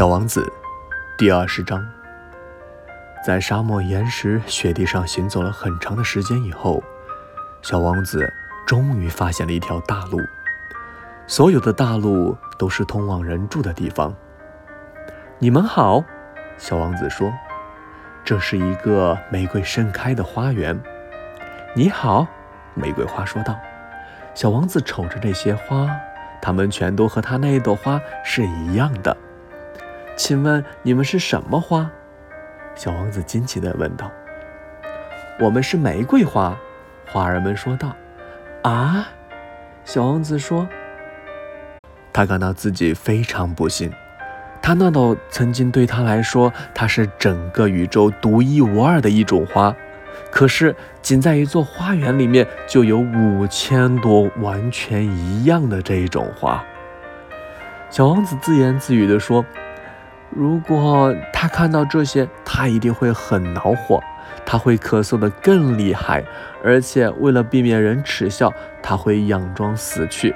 小王子，第二十章。在沙漠岩石雪地上行走了很长的时间以后，小王子终于发现了一条大路。所有的大路都是通往人住的地方。你们好，小王子说：“这是一个玫瑰盛开的花园。”你好，玫瑰花说道。小王子瞅着这些花，它们全都和他那一朵花是一样的。请问你们是什么花？小王子惊奇地问道。“我们是玫瑰花。”花儿们说道。“啊！”小王子说。他感到自己非常不幸。他那朵曾经对他来说，它是整个宇宙独一无二的一种花，可是仅在一座花园里面，就有五千多完全一样的这一种花。小王子自言自语地说。如果他看到这些，他一定会很恼火，他会咳嗽得更厉害，而且为了避免人耻笑，他会佯装死去。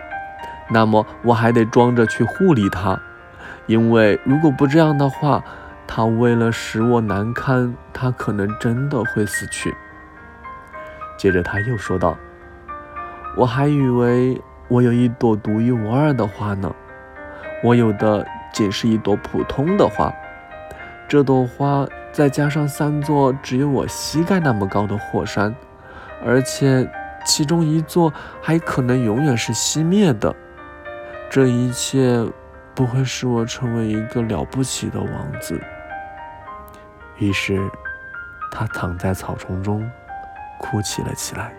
那么我还得装着去护理他，因为如果不这样的话，他为了使我难堪，他可能真的会死去。接着他又说道：“我还以为我有一朵独一无二的花呢，我有的。”仅是一朵普通的花，这朵花再加上三座只有我膝盖那么高的火山，而且其中一座还可能永远是熄灭的，这一切不会使我成为一个了不起的王子。于是，他躺在草丛中，哭泣了起来。